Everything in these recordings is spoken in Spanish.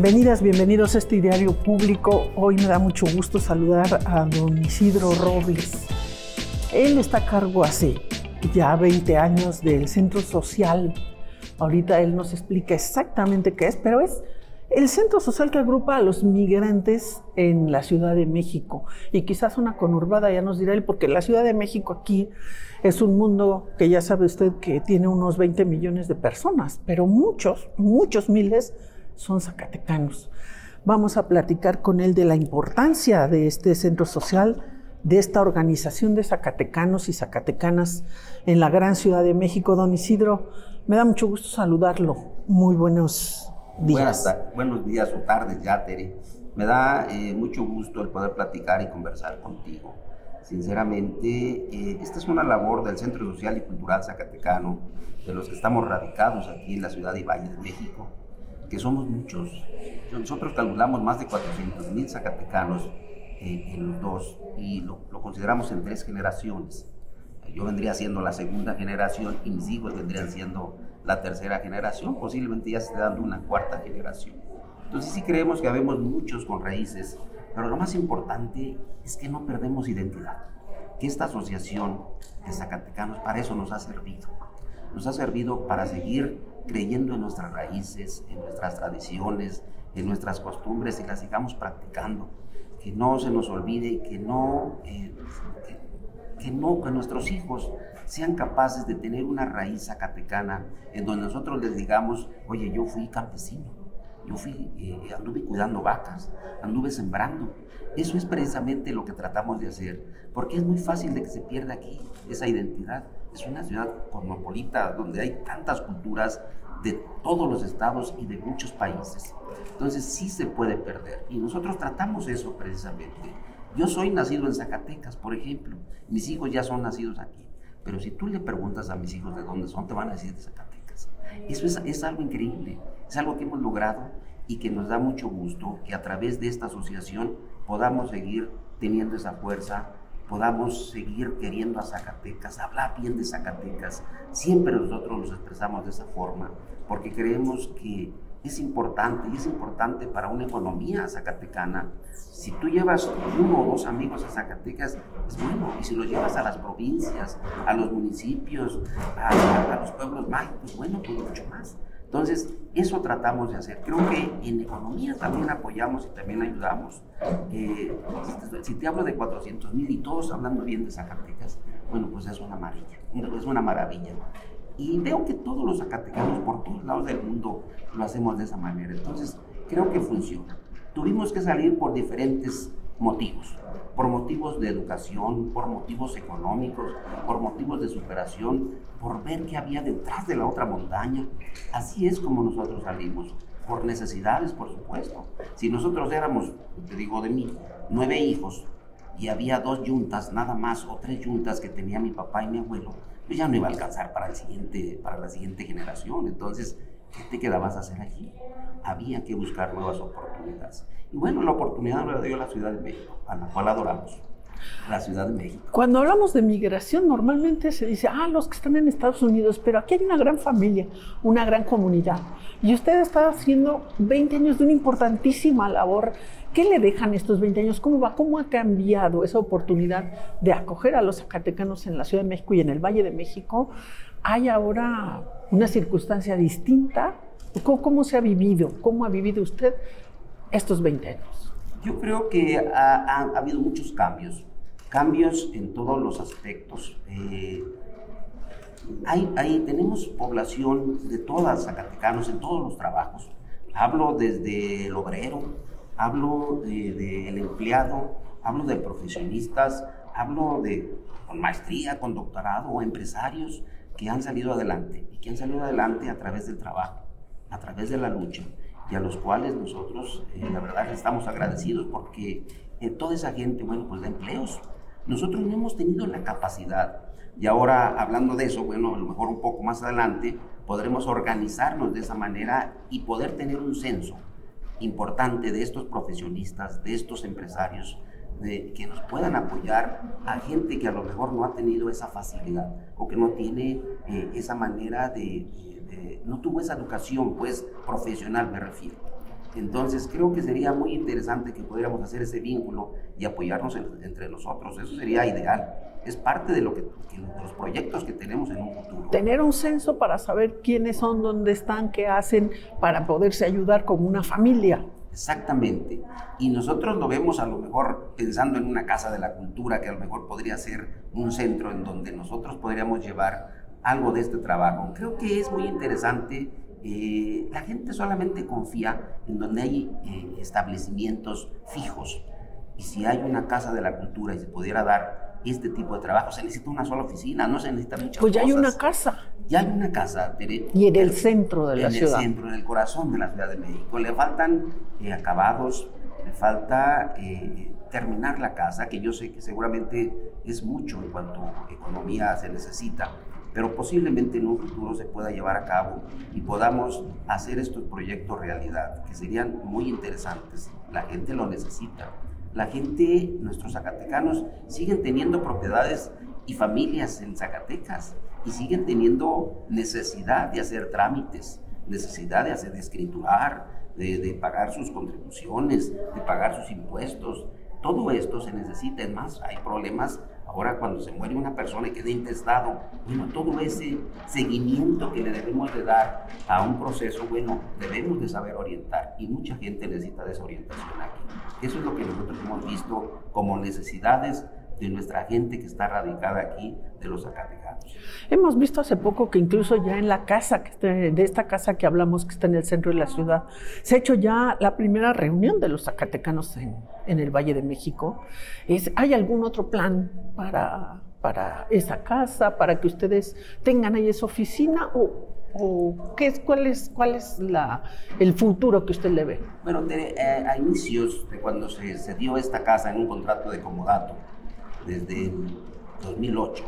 Bienvenidas, bienvenidos a este diario público. Hoy me da mucho gusto saludar a don Isidro Robles. Él está a cargo hace ya 20 años del centro social. Ahorita él nos explica exactamente qué es, pero es el centro social que agrupa a los migrantes en la Ciudad de México. Y quizás una conurbada, ya nos dirá él, porque la Ciudad de México aquí es un mundo que ya sabe usted que tiene unos 20 millones de personas, pero muchos, muchos miles son zacatecanos. Vamos a platicar con él de la importancia de este centro social, de esta organización de zacatecanos y zacatecanas en la gran Ciudad de México. Don Isidro, me da mucho gusto saludarlo. Muy buenos días. Buenas, buenos días o tardes ya, Tere. Me da eh, mucho gusto el poder platicar y conversar contigo. Sinceramente, eh, esta es una labor del Centro Social y Cultural Zacatecano, de los que estamos radicados aquí en la ciudad y Valle de México que somos muchos. Nosotros calculamos más de 400 mil zacatecanos eh, en los dos y lo, consideramos en tres generaciones. Yo vendría siendo la segunda generación y mis hijos vendrían siendo la tercera generación, posiblemente ya se esté dando una cuarta generación. Entonces sí creemos que habemos muchos con raíces, pero lo más importante es que no perdemos identidad, que esta asociación de zacatecanos para eso nos ha servido. Nos ha servido para seguir creyendo en nuestras raíces, en nuestras tradiciones, en nuestras costumbres y las sigamos practicando. Que no se nos olvide, que no, eh, que, no, que nuestros hijos sean capaces de tener una raíz zacatecana en donde nosotros les digamos, oye, yo fui campesino, yo fui, eh, anduve cuidando vacas, anduve sembrando. Eso es precisamente lo que tratamos de hacer, porque es muy fácil de que se pierda aquí esa identidad. Es una ciudad cosmopolita donde hay tantas culturas de todos los estados y de muchos países. Entonces sí se puede perder y nosotros tratamos eso precisamente. Yo soy nacido en Zacatecas, por ejemplo. Mis hijos ya son nacidos aquí. Pero si tú le preguntas a mis hijos de dónde son, te van a decir de Zacatecas. Eso es, es algo increíble. Es algo que hemos logrado y que nos da mucho gusto que a través de esta asociación podamos seguir teniendo esa fuerza, podamos seguir queriendo a Zacatecas, hablar bien de Zacatecas. Siempre nosotros nos expresamos de esa forma, porque creemos que es importante y es importante para una economía zacatecana. Si tú llevas uno o dos amigos a Zacatecas, es bueno. Y si los llevas a las provincias, a los municipios, a, los pueblos mágicos, bueno, pues mucho más. Entonces, eso tratamos de hacer. Creo que en economía también apoyamos y también ayudamos. Eh, si te hablo de 400 mil y todos hablando bien de Zacatecas, bueno, pues es una maravilla, es una maravilla. Y veo que todos los zacatecanos por todos lados del mundo lo hacemos de esa manera. Entonces, creo que funciona. Tuvimos que salir por diferentes motivos, por motivos de educación, por motivos económicos, por motivos de superación, por ver qué había detrás de la otra montaña. Así es como nosotros salimos, por necesidades, por supuesto. Si nosotros éramos, te digo de mí, nueve hijos y había dos yuntas nada más o tres yuntas que tenía mi papá y mi abuelo, pues ya no iba a alcanzar para, el siguiente, para la siguiente generación. Entonces, ¿qué te quedabas a hacer allí? Había que buscar nuevas oportunidades. Y bueno, la oportunidad nos la dio la Ciudad de México, a la cual adoramos. La Ciudad de México. Cuando hablamos de migración, normalmente se dice, ah, los que están en Estados Unidos, pero aquí hay una gran familia, una gran comunidad. Y usted está haciendo 20 años de una importantísima labor. ¿Qué le dejan estos 20 años? ¿Cómo va? ¿Cómo ha cambiado esa oportunidad de acoger a los zacatecanos en la Ciudad de México y en el Valle de México? ¿Hay ahora una circunstancia distinta? ¿Cómo, cómo se ha vivido? ¿Cómo ha vivido usted estos 20 años? Yo creo que ha, habido muchos cambios, cambios en todos los aspectos. Eh, hay, tenemos población de todas Zacatecanos en todos los trabajos. Hablo desde el obrero, hablo del empleado, hablo de profesionistas, hablo de con maestría, con doctorado o empresarios que han salido adelante y que han salido adelante a través del trabajo, a través de la lucha y a los cuales nosotros, eh, la verdad, estamos agradecidos porque eh, toda esa gente, bueno, pues de empleos. Nosotros no hemos tenido la capacidad, y ahora hablando de eso, bueno, a lo mejor un poco más adelante, podremos organizarnos de esa manera y poder tener un censo importante de estos profesionistas, de estos empresarios, de, que nos puedan apoyar a gente que a lo mejor no ha tenido esa facilidad o que no tiene eh, esa manera de, no tuvo esa educación, pues, profesional me refiero. Entonces creo que sería muy interesante que pudiéramos hacer ese vínculo y apoyarnos entre nosotros. Eso sería ideal. Es parte de, lo que, de los proyectos que tenemos en un futuro. Tener un censo para saber quiénes son, dónde están, qué hacen, para poderse ayudar como una familia. Exactamente. Y nosotros lo vemos a lo mejor pensando en una casa de la cultura, que a lo mejor podría ser un centro en donde nosotros podríamos llevar algo de este trabajo. Creo que es muy interesante eh, la gente solamente confía en donde hay eh, establecimientos fijos. Y si hay una casa de la cultura y se pudiera dar este tipo de trabajo, se necesita una sola oficina, no se necesita muchas Pues ya hay una casa. Ya hay una casa. y en el centro de la ciudad. En el centro, en el corazón de la Ciudad de México. Le faltan eh, acabados, le falta terminar la casa, que yo sé que seguramente es mucho en cuanto a economía se necesita pero posiblemente en un futuro se pueda llevar a cabo y podamos hacer estos proyectos realidad, que serían muy interesantes. La gente lo necesita. La gente, nuestros zacatecanos, siguen teniendo propiedades y familias en Zacatecas y siguen teniendo necesidad de hacer trámites, necesidad de hacer de escriturar, de, de pagar sus contribuciones, de pagar sus impuestos. Todo esto se necesita, es más, hay problemas Ahora cuando se muere una persona y queda intestado, bueno, todo ese seguimiento que le debemos de dar a un proceso, bueno, debemos de saber orientar y mucha gente necesita de esa orientación aquí. Eso es lo que nosotros hemos visto como necesidades de nuestra gente que está radicada aquí, de los zacatecanos. Hemos visto hace poco que incluso ya en la casa, que de esta casa que hablamos, que está en el centro de la ciudad, se ha hecho ya la primera reunión de los zacatecanos en, en el Valle de México. Es, ¿Hay algún otro plan para, para esa casa, para que ustedes tengan ahí esa oficina o, o qué es, cuál es, cuál es la, el futuro que usted le ve? Bueno, eh, a inicios de cuando se, se dio esta casa en un contrato de comodato, desde el 2008.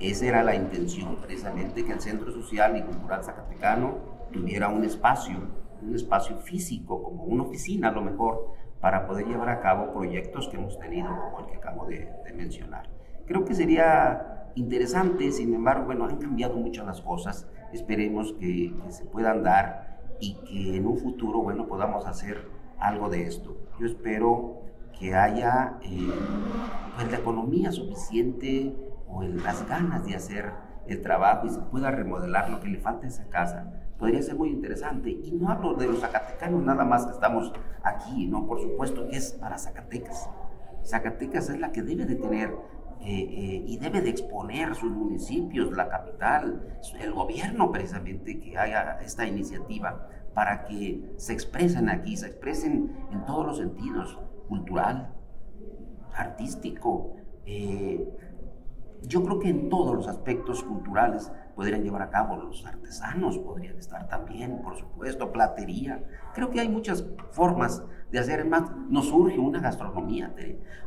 Esa era la intención, precisamente, que el Centro Social y Cultural Zacatecano tuviera un espacio, un espacio físico, como una oficina a lo mejor, para poder llevar a cabo proyectos que hemos tenido, como el que acabo de, mencionar. Creo que sería interesante, sin embargo, bueno, han cambiado muchas las cosas, esperemos que, que se puedan dar y que en un futuro, bueno, podamos hacer algo de esto. Yo espero que haya eh, pues la economía suficiente o las ganas de hacer el trabajo y se pueda remodelar lo que le falta a esa casa, podría ser muy interesante. Y no hablo de los zacatecanos nada más que estamos aquí, no, por supuesto que es para Zacatecas. Zacatecas es la que debe de tener eh, eh, y debe de exponer sus municipios, la capital, el gobierno precisamente que haga esta iniciativa para que se expresen aquí, se expresen en todos los sentidos, cultural, artístico. Eh, yo creo que en todos los aspectos culturales podrían llevar a cabo los artesanos, podrían estar también, por supuesto, platería. Creo que hay muchas formas de hacer más. Nos surge una gastronomía,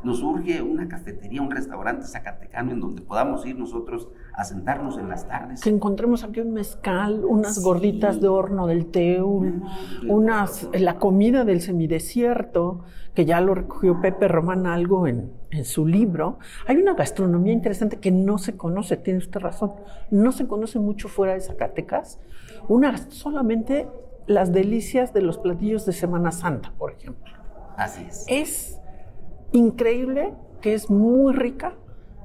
nos surge una cafetería, un restaurante zacatecano en donde podamos ir nosotros a sentarnos en las tardes. Que encontremos aquí un mezcal, unas gorditas de horno del Teul, unas, la comida del semidesierto, que ya lo recogió Pepe Román algo en, en su libro. Hay una gastronomía interesante que no se conoce, tiene usted razón, no se conoce mucho fuera de Zacatecas. Una solamente las delicias de los platillos de Semana Santa, por ejemplo. Así es. Es increíble que es muy rica,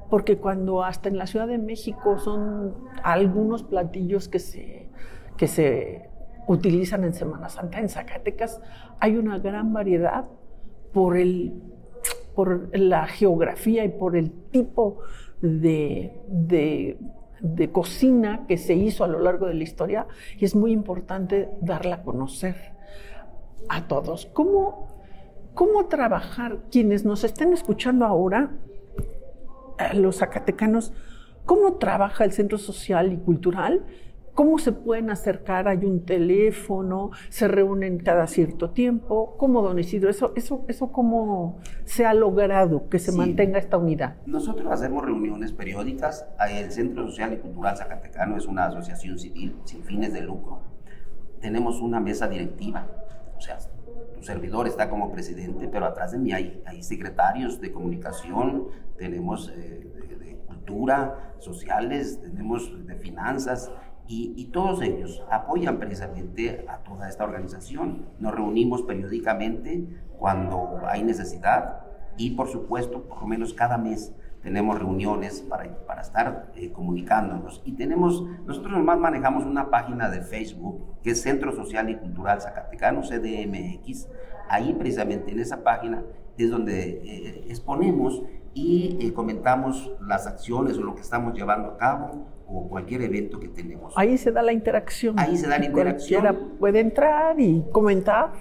porque cuando hasta en la Ciudad de México son algunos platillos que se, que se utilizan en Semana Santa, en Zacatecas hay una gran variedad por, el, por la geografía y por el tipo de, de de cocina que se hizo a lo largo de la historia y es muy importante darla a conocer a todos. ¿Cómo, cómo trabajar? Quienes nos estén escuchando ahora, los zacatecanos, ¿cómo trabaja el Centro Social y Cultural ¿Cómo se pueden acercar? Hay un teléfono, se reúnen cada cierto tiempo. ¿Cómo, don Isidro? ¿Eso, eso, eso cómo se ha logrado que se mantenga esta unidad? Nosotros hacemos reuniones periódicas. El Centro Social y Cultural Zacatecano es una asociación civil sin fines de lucro. Tenemos una mesa directiva. O sea, tu servidor está como presidente, pero atrás de mí hay, hay secretarios de comunicación, tenemos eh, de, de cultura, sociales, tenemos de finanzas y, todos ellos apoyan precisamente a toda esta organización. Nos reunimos periódicamente cuando hay necesidad y por supuesto, por lo menos cada mes tenemos reuniones para, para estar eh, comunicándonos. Y tenemos, nosotros nomás manejamos una página de Facebook que es Centro Social y Cultural Zacatecano, CDMX. Ahí precisamente en esa página es donde eh, exponemos y eh, comentamos las acciones o lo que estamos llevando a cabo o cualquier evento que tenemos. Ahí se da la interacción. Ahí se da la interacción. Cualquiera puede entrar y comentar.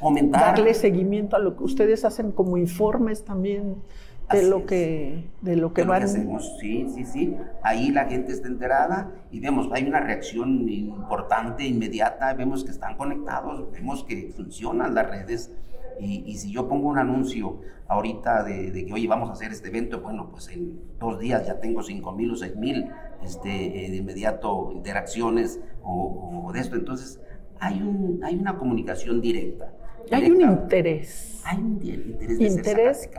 Comentar. Darle seguimiento a lo que ustedes hacen como informes también de lo que de lo que van hacemos sí sí sí ahí la gente está enterada y vemos hay una reacción importante inmediata vemos que están conectados vemos que funcionan las redes y, si yo pongo un anuncio ahorita de, que, oye, vamos a hacer este evento, bueno, pues en dos días ya tengo cinco mil o seis mil este, eh, de inmediato interacciones o, de esto. Entonces, hay, un, hay una comunicación directa. Hay un interés. Hay un interés de interés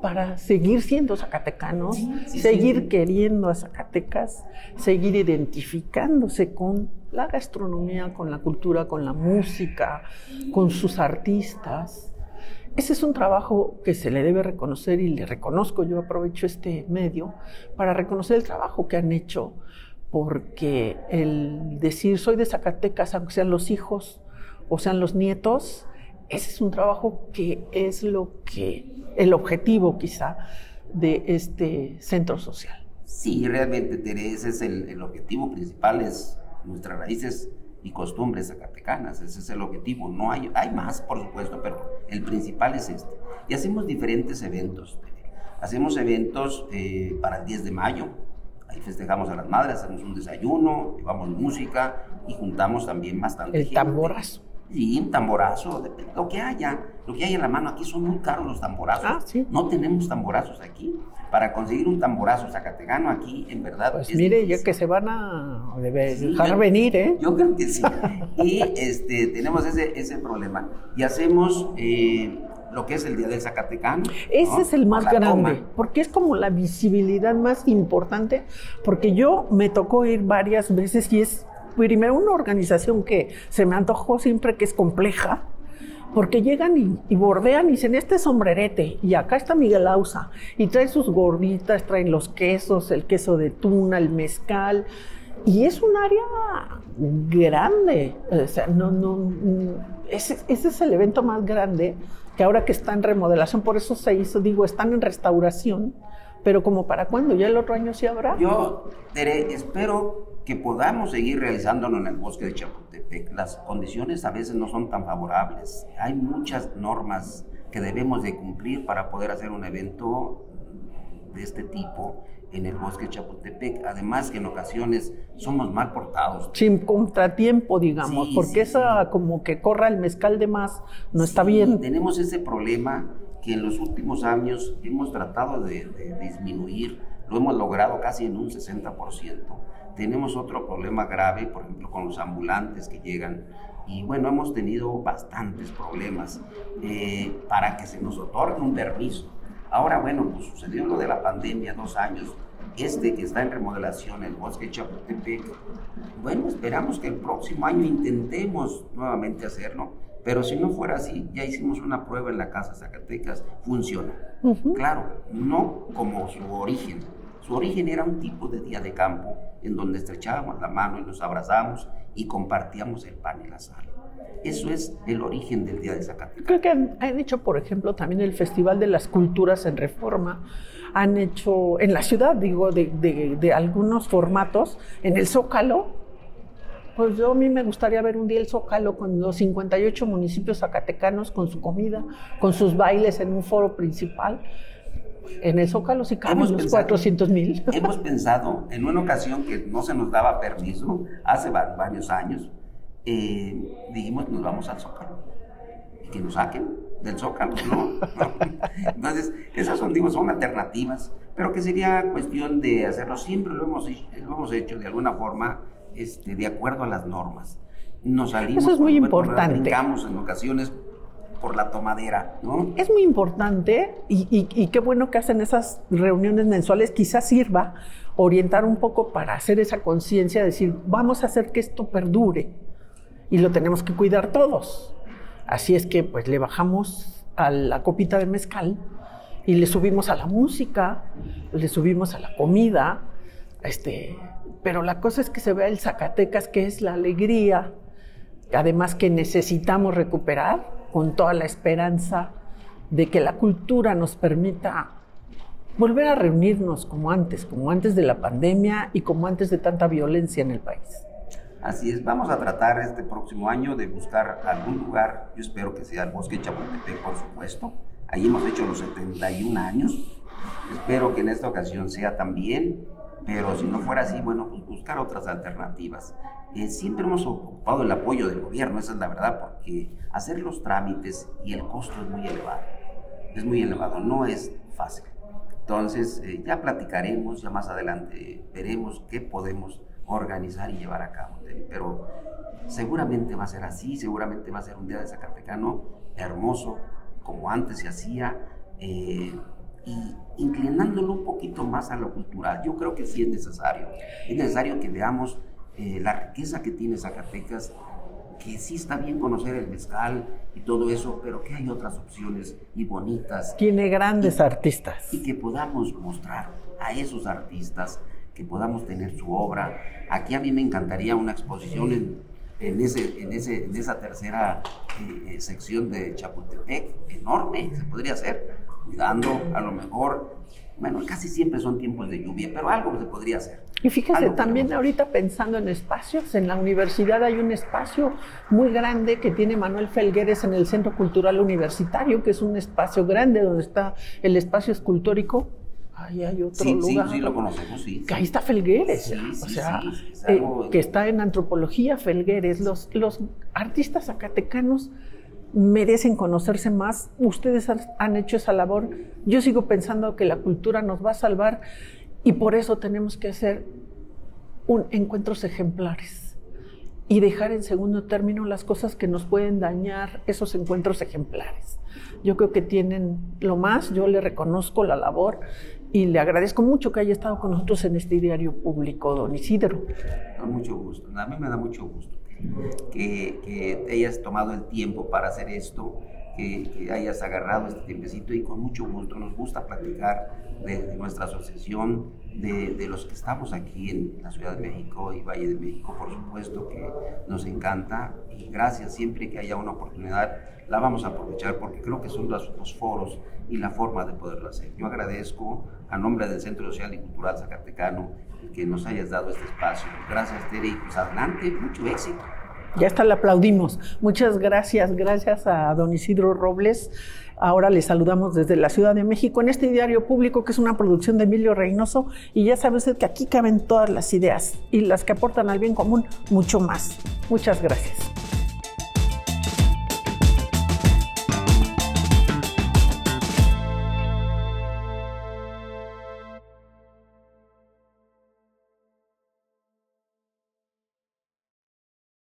para seguir siendo zacatecanos, seguir queriendo a Zacatecas, seguir identificándose con la gastronomía, con la cultura, con la música, con sus artistas. Ese es un trabajo que se le debe reconocer y le reconozco, yo aprovecho este medio para reconocer el trabajo que han hecho, porque el decir soy de Zacatecas, aunque sean los hijos o sean los nietos, ese es un trabajo que es lo que, el objetivo quizá de este centro social. Sí, realmente, Teresa, es el, el objetivo principal, es nuestras raíces y costumbres zacatecanas. Ese es el objetivo. No hay, hay más, por supuesto, pero el principal es este. Y hacemos diferentes eventos. Hacemos eventos eh, para el 10 de mayo. Ahí festejamos a las madres, hacemos un desayuno, llevamos música y juntamos también bastante. El tamborazo. Sí, un tamborazo, lo que haya, lo que hay en la mano. Aquí son muy caros los tamborazos. Ah, ¿sí? No tenemos tamborazos aquí. Para conseguir un tamborazo zacatecano aquí, en verdad. Pues mire, ya que se van a dejar venir, ¿eh? Yo creo que sí. y este, tenemos ese, ese problema. Y hacemos eh, lo que es el Día del Zacatecano. Ese es el más grande, porque es como la visibilidad más importante, porque yo me tocó ir varias veces y es primero una organización que se me antojó siempre que es compleja, porque llegan y, bordean y dicen, este sombrerete, y acá está Miguel Ausa, y trae sus gorditas, traen los quesos, el queso de tuna, el mezcal, y es un área grande, o sea, no, no, ese, ese es el evento más grande, que ahora que está en remodelación, por eso se hizo, digo, están en restauración, pero como para cuándo, ya el otro año sí habrá. Yo, Tere, espero que podamos seguir realizándolo en el bosque de Chapultepec. Las condiciones a veces no son tan favorables. Hay muchas normas que debemos de cumplir para poder hacer un evento de este tipo en el bosque de Chapultepec. Además que en ocasiones somos mal portados. Sin contratiempo, digamos, porque esa como que corra el mezcal de más no está bien. Tenemos ese problema que en los últimos años hemos tratado de, de disminuir, lo hemos logrado casi en un 60%. Tenemos otro problema grave, por ejemplo, con los ambulantes que llegan. Y bueno, hemos tenido bastantes problemas eh, para que se nos otorgue un permiso. Ahora, bueno, pues sucedió lo de la pandemia, dos años. Este que está en remodelación, el bosque Chapultepec, bueno, esperamos que el próximo año intentemos nuevamente hacerlo, pero si no fuera así, ya hicimos una prueba en la Casa Zacatecas, funciona. Claro, no como su origen, su origen era un tipo de día de campo en donde estrechábamos la mano y nos abrazamos y compartíamos el pan y la sal. Eso es el origen del Día de Zacatecas. Creo que han, hecho, por ejemplo, también el Festival de las Culturas en Reforma. Han hecho, en la ciudad, digo, de, algunos formatos, en el Zócalo. Pues yo a mí me gustaría ver un día el Zócalo con los 58 municipios zacatecanos, con su comida, con sus bailes en un foro principal en el Zócalo sí caben los 400 mil. Hemos pensado en una ocasión que no se nos daba permiso, hace varios años, eh, dijimos nos vamos al Zócalo y que nos saquen del Zócalo, ¿no? Entonces, esas son, digo, son alternativas, pero que sería cuestión de hacerlo. Siempre lo hemos, lo hemos hecho de alguna forma este, de acuerdo a las normas. Nos salimos. Eso es muy importante. en ocasiones por la tomadera, ¿no? Es muy importante y, qué bueno que hacen esas reuniones mensuales, quizás sirva orientar un poco para hacer esa conciencia, decir, vamos a hacer que esto perdure y lo tenemos que cuidar todos. Así es que pues le bajamos a la copita de mezcal y le subimos a la música, le subimos a la comida, este, pero la cosa es que se vea el Zacatecas, que es la alegría, además que necesitamos recuperar con toda la esperanza de que la cultura nos permita volver a reunirnos como antes, como antes de la pandemia y como antes de tanta violencia en el país. Así es, vamos a tratar este próximo año de buscar algún lugar, yo espero que sea el Bosque Chapultepec, por supuesto, ahí hemos hecho los 71 años, espero que en esta ocasión sea también, pero si no fuera así, bueno, pues buscar otras alternativas. Eh, siempre hemos ocupado el apoyo del gobierno, esa es la verdad, porque hacer los trámites y el costo es muy elevado, es muy elevado, no es fácil. Entonces, eh, ya platicaremos, ya más adelante veremos qué podemos organizar y llevar a cabo. Pero seguramente va a ser así, seguramente va a ser un día de Zacatecano hermoso, como antes se hacía, eh, y inclinándolo un poquito más a lo cultural. Yo creo que sí es necesario. Es necesario que veamos eh, la riqueza que tiene Zacatecas que sí está bien conocer el mezcal y todo eso, pero que hay otras opciones y bonitas. Tiene grandes artistas. Y que podamos mostrar a esos artistas, que podamos tener su obra. Aquí a mí me encantaría una exposición en, en, ese, en, ese, en esa tercera eh, eh, sección de Chapultepec, enorme, se podría hacer, cuidando a lo mejor, bueno, casi siempre son tiempos de lluvia, pero algo se podría hacer. Y fíjese, también ahorita pensando en espacios, en la universidad hay un espacio muy grande que tiene Manuel Felgueres en el Centro Cultural Universitario, que es un espacio grande donde está el espacio escultórico. Ahí hay otro lugar. Sí, sí, lo conocemos, sí. Que ahí está Felgueres, o sea, eh, que está en antropología Felgueres. Los, los artistas zacatecanos merecen conocerse más. Ustedes han hecho esa labor. Yo sigo pensando que la cultura nos va a salvar y por eso tenemos que hacer encuentros ejemplares y dejar en segundo término las cosas que nos pueden dañar esos encuentros ejemplares. Yo creo que tienen lo más, yo le reconozco la labor y le agradezco mucho que haya estado con nosotros en este diario público, don Isidro. Con mucho gusto, a mí me da mucho gusto que, que hayas tomado el tiempo para hacer esto que, hayas agarrado este tiempecito y con mucho gusto nos gusta platicar de, nuestra asociación, de, de, los que estamos aquí en la Ciudad de México y Valle de México, por supuesto que nos encanta y gracias siempre que haya una oportunidad la vamos a aprovechar porque creo que son los, los foros y la forma de poderlo hacer. Yo agradezco a nombre del Centro Social y Cultural Zacatecano que nos hayas dado este espacio. Gracias, Tere, pues adelante, mucho éxito. Ya hasta le aplaudimos. Muchas gracias, gracias a don Isidro Robles. Ahora le saludamos desde la Ciudad de México en este diario público que es una producción de Emilio Reynoso y ya sabe usted que aquí caben todas las ideas y las que aportan al bien común mucho más. Muchas gracias.